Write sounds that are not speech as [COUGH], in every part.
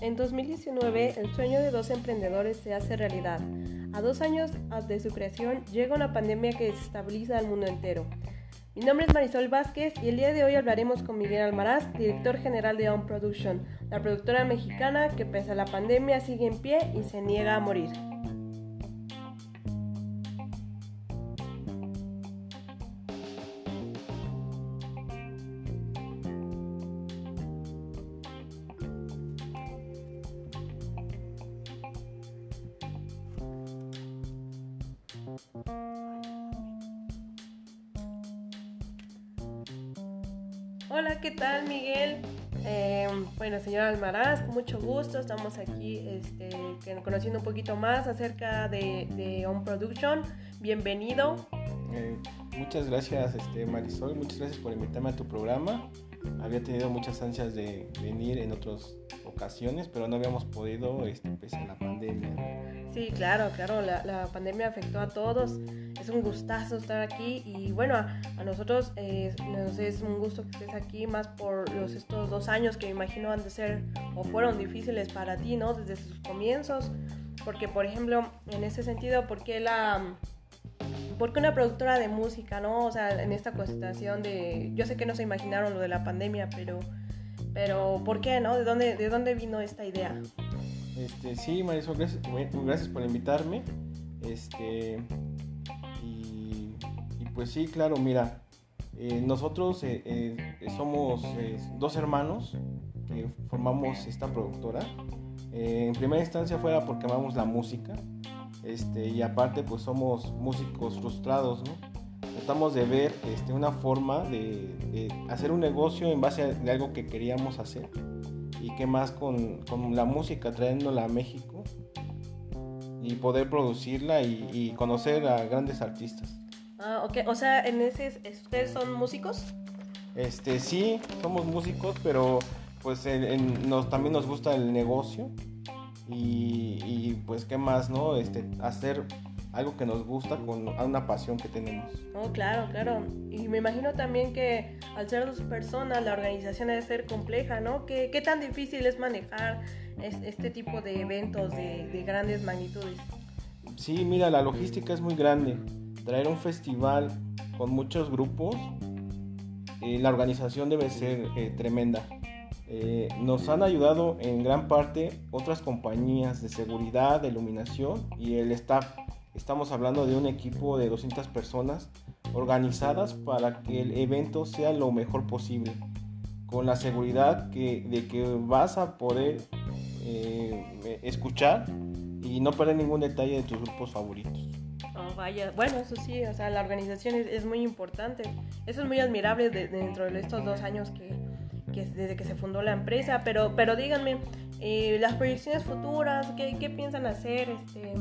En 2019, el sueño de dos emprendedores se hace realidad. A dos años ah, de su creación llega una pandemia que desestabiliza al mundo entero. Mi nombre es Marisol Vázquez y el día de hoy hablaremos con Miguel Almaraz, director general de On Production, la productora mexicana que pese a la pandemia sigue en pie y se niega a morir. Hola, ¿qué tal Miguel? Eh, bueno, señor Almaraz, mucho gusto. Estamos aquí este, conociendo un poquito más acerca de, de On Production. Bienvenido. Eh, muchas gracias, este, Marisol. Muchas gracias por invitarme a tu programa. Había tenido muchas ansias de venir en otras ocasiones, pero no habíamos podido este, pese a la pandemia. Sí, claro, claro, la, la, pandemia afectó a todos. Es un gustazo estar aquí y bueno, a, nosotros eh, nos es un gusto que estés aquí, más por los, estos dos años que me imagino han de ser o fueron difíciles para ti, ¿no? Desde sus comienzos. Porque, por ejemplo, en ese sentido, ¿por qué la porque una productora de música, ¿no? O sea, en esta constatación de, yo sé que no se imaginaron lo de la pandemia, pero, pero ¿por qué, no? ¿De dónde, de dónde vino esta idea? Este, sí, Marisol, gracias, por invitarme. Este, y, pues sí, claro, mira, eh, nosotros eh, eh, somos dos hermanos que formamos esta productora. en primera instancia fuera porque amamos la música este, y aparte pues somos músicos frustrados, ¿no? Tratamos de ver este, una forma de, hacer un negocio en base a algo que queríamos hacer y qué más con, con la música, trayéndola a México y poder producirla y, conocer a grandes artistas. Ah, ok, o sea, en ese, ¿ustedes son músicos? Este, sí, somos músicos, pero pues nos, también nos gusta el negocio y, pues qué más, ¿no? Este, hacer algo que nos gusta con una pasión que tenemos. Oh, claro, claro. Y me imagino también que al ser dos personas la organización debe ser compleja, ¿no? ¿Qué, qué tan difícil es manejar este tipo de eventos de, grandes magnitudes? Sí, mira, la logística es muy grande. Traer un festival con muchos grupos, eh, la organización debe ser eh, tremenda. Eh, nos han ayudado en gran parte otras compañías de seguridad, de iluminación y el staff. Estamos hablando de un equipo de 200 personas organizadas para que el evento sea lo mejor posible, con la seguridad que, de que vas a poder eh, escuchar y no perder ningún detalle de tus grupos favoritos. Oh, vaya, bueno, eso sí, o sea, la organización es, muy importante. Eso es muy admirable dentro de estos dos años que, desde que se fundó la empresa, pero, pero díganme, eh, las proyecciones futuras, ¿qué, qué piensan hacer? Este,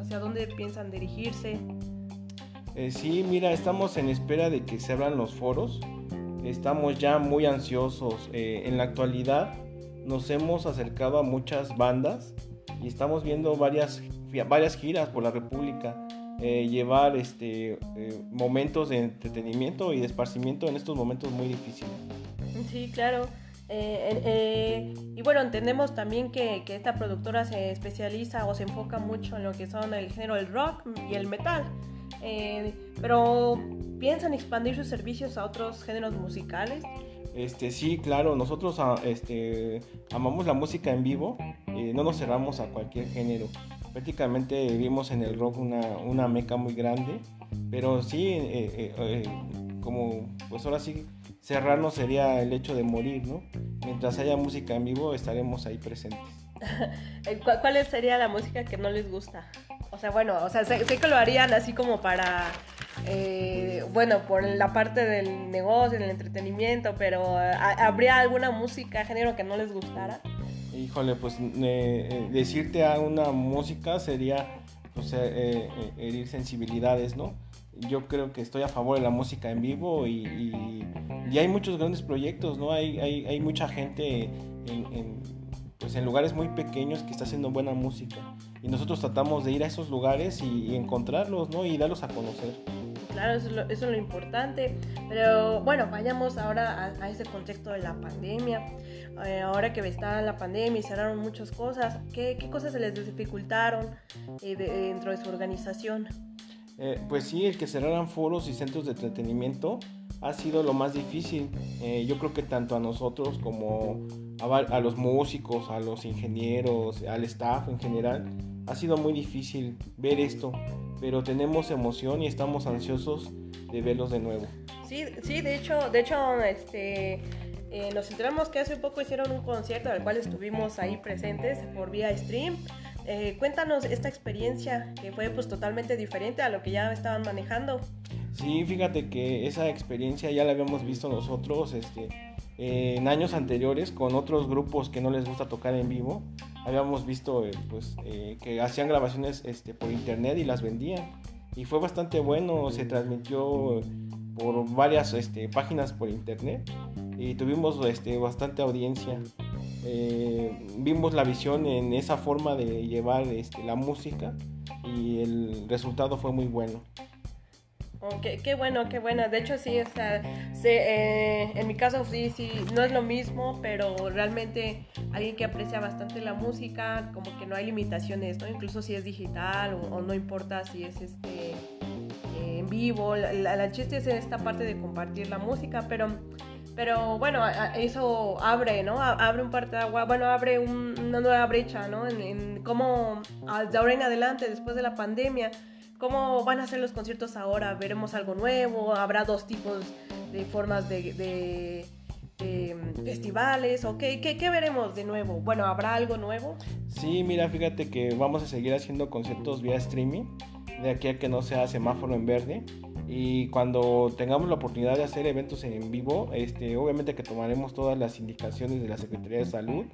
¿Hacia dónde piensan dirigirse? Eh, sí, mira, estamos en espera de que se abran los foros. Estamos ya muy ansiosos. Eh, en la actualidad nos hemos acercado a muchas bandas y estamos viendo varias, varias giras por la República. llevar este, momentos de entretenimiento y de esparcimiento en estos momentos muy difíciles. Sí, claro. Eh, eh, y bueno, entendemos también que, esta productora se especializa o se enfoca mucho en lo que son el género del rock y el metal. Eh, pero ¿piensan expandir sus servicios a otros géneros musicales? Este, sí, claro, nosotros ah, este, amamos la música en vivo, no nos cerramos a cualquier género. Prácticamente vivimos en el rock una, una meca muy grande, pero sí, como pues ahora sí cerrarnos sería el hecho de morir, ¿no? Mientras haya música en vivo estaremos ahí presentes. [LAUGHS] ¿Cuál sería la música que no les gusta? O sea, bueno, o sea, sé, que lo harían así como para, eh, bueno, por la parte del negocio, del entretenimiento, pero ¿habría alguna música, género que no les gustara? Híjole, pues eh, decirte a una música sería pues, eh, herir sensibilidades, ¿no? yo creo que estoy a favor de la música en vivo y, hay muchos grandes proyectos, ¿no? Hay, hay, mucha gente en, pues en lugares muy pequeños que está haciendo buena música y nosotros tratamos de ir a esos lugares y, encontrarlos, ¿no? Y darlos a conocer. Claro, eso es, lo, importante. Pero bueno, vayamos ahora a, ese contexto de la pandemia. Eh, ahora que está la pandemia y cerraron muchas cosas, ¿qué, qué cosas se les dificultaron eh, dentro de su organización? Eh, pues sí, el que cerraran foros y centros de entretenimiento ha sido lo más difícil. yo creo que tanto a nosotros como a, a, los músicos, a los ingenieros, al staff en general, ha sido muy difícil ver esto pero tenemos emoción y estamos ansiosos de verlos de nuevo. Sí, sí, de hecho, de hecho, este, eh, nos enteramos que hace poco hicieron un concierto al cual estuvimos ahí presentes por vía stream. Eh, cuéntanos esta experiencia que fue pues totalmente diferente a lo que ya estaban manejando. Sí, fíjate que esa experiencia ya la habíamos visto nosotros este, en años anteriores con otros grupos que no les gusta tocar en vivo habíamos visto eh, pues, eh, que hacían grabaciones este, por internet y las vendían. Y fue bastante bueno, se transmitió por varias este, páginas por internet y tuvimos este, bastante audiencia. Eh, vimos la visión en esa forma de llevar este, la música y el resultado fue muy bueno. Oh, qué, bueno, qué bueno. De hecho, sí, eh, en mi caso sí, sí, no es lo mismo, pero realmente alguien que aprecia bastante la música, como que no hay limitaciones, ¿no? Incluso si es digital o, no importa si es este eh, en vivo. La, chiste es esta parte de compartir la música, pero pero bueno, eso abre, ¿no? Abre un parte de agua, bueno, abre una nueva brecha, ¿no? En, en cómo de ahora en adelante, después de la pandemia, ¿Cómo van a ser los conciertos ahora? ¿Veremos algo nuevo? ¿Habrá dos tipos de formas de, mm, festivales? ¿O qué, qué, veremos de nuevo? Bueno, ¿habrá algo nuevo? Sí, mira, fíjate que vamos a seguir haciendo conciertos vía streaming, de aquí a que no sea semáforo en verde. Y cuando tengamos la oportunidad de hacer eventos en vivo, este, obviamente que tomaremos todas las indicaciones de la Secretaría de Salud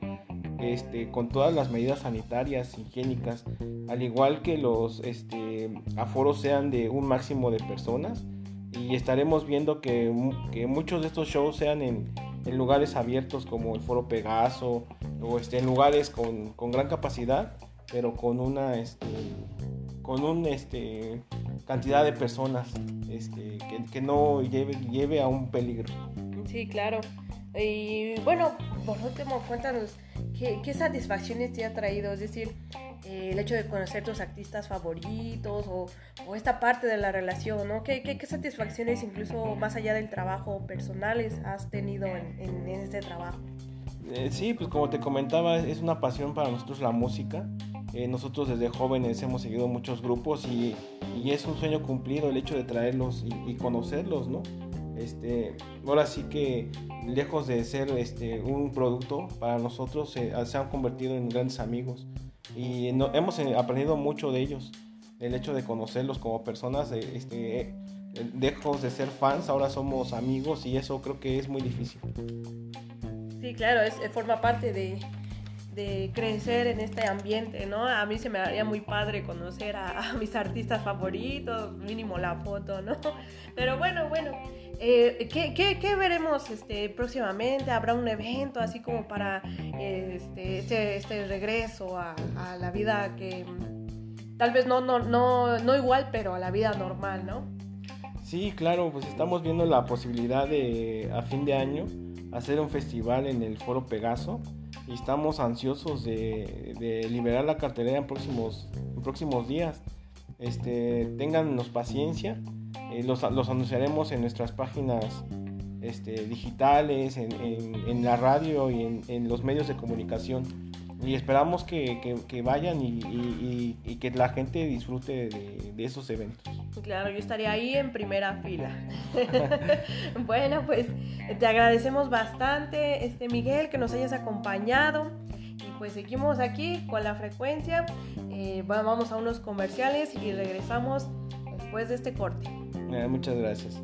este, con todas las medidas sanitarias, higiénicas, al igual que los este, aforos sean de un máximo de personas y estaremos viendo que, muchos de estos shows sean en, lugares abiertos como el Foro Pegaso o este, en lugares con, gran capacidad, pero con una este, con un este, cantidad de personas este, que, no lleve, lleve a un peligro. Sí, claro. Y bueno, por último, cuéntanos ¿Qué, satisfacciones te ha traído? Es decir, eh, el hecho de conocer tus artistas favoritos o, esta parte de la relación, ¿no? ¿Qué, qué, satisfacciones, incluso más allá del trabajo, personales has tenido en, este trabajo? Eh, sí, pues como te comentaba, es una pasión para nosotros la música. Eh, nosotros desde jóvenes hemos seguido muchos grupos y, y, es un sueño cumplido el hecho de traerlos y, y conocerlos, ¿no? Este, ahora sí que lejos de ser este, un producto para nosotros se, han convertido en grandes amigos. Y hemos eh, aprendido mucho de ellos. El hecho de conocerlos como personas este, lejos de ser fans ahora somos amigos y eso creo que es muy difícil. Sí claro forma parte de, de crecer en este ambiente, ¿no? A mí se me haría muy padre conocer a, mis artistas favoritos, mínimo la foto, ¿no? [LAUGHS] Pero bueno, bueno, eh, ¿qué, veremos este, próximamente? ¿Habrá un evento así como para este, este, este regreso a, a, la vida que tal vez no, no, no, no igual, pero a la vida normal, ¿no? Sí, claro, pues estamos viendo la posibilidad de a fin de año hacer un festival en el Foro Pegaso y estamos ansiosos de, de liberar la cartelera en próximos, en próximos días. Este, téngannos paciencia eh, los, anunciaremos en nuestras páginas este, digitales, en, la radio y en, los medios de comunicación. Y esperamos que, vayan y, que la gente disfrute de, esos eventos. Claro, yo estaría ahí en primera fila. [LAUGHS] bueno, pues te agradecemos bastante, este Miguel, que nos hayas acompañado. Y pues seguimos aquí con la frecuencia. Eh, vamos a unos comerciales y regresamos después de este corte. muchas gracias.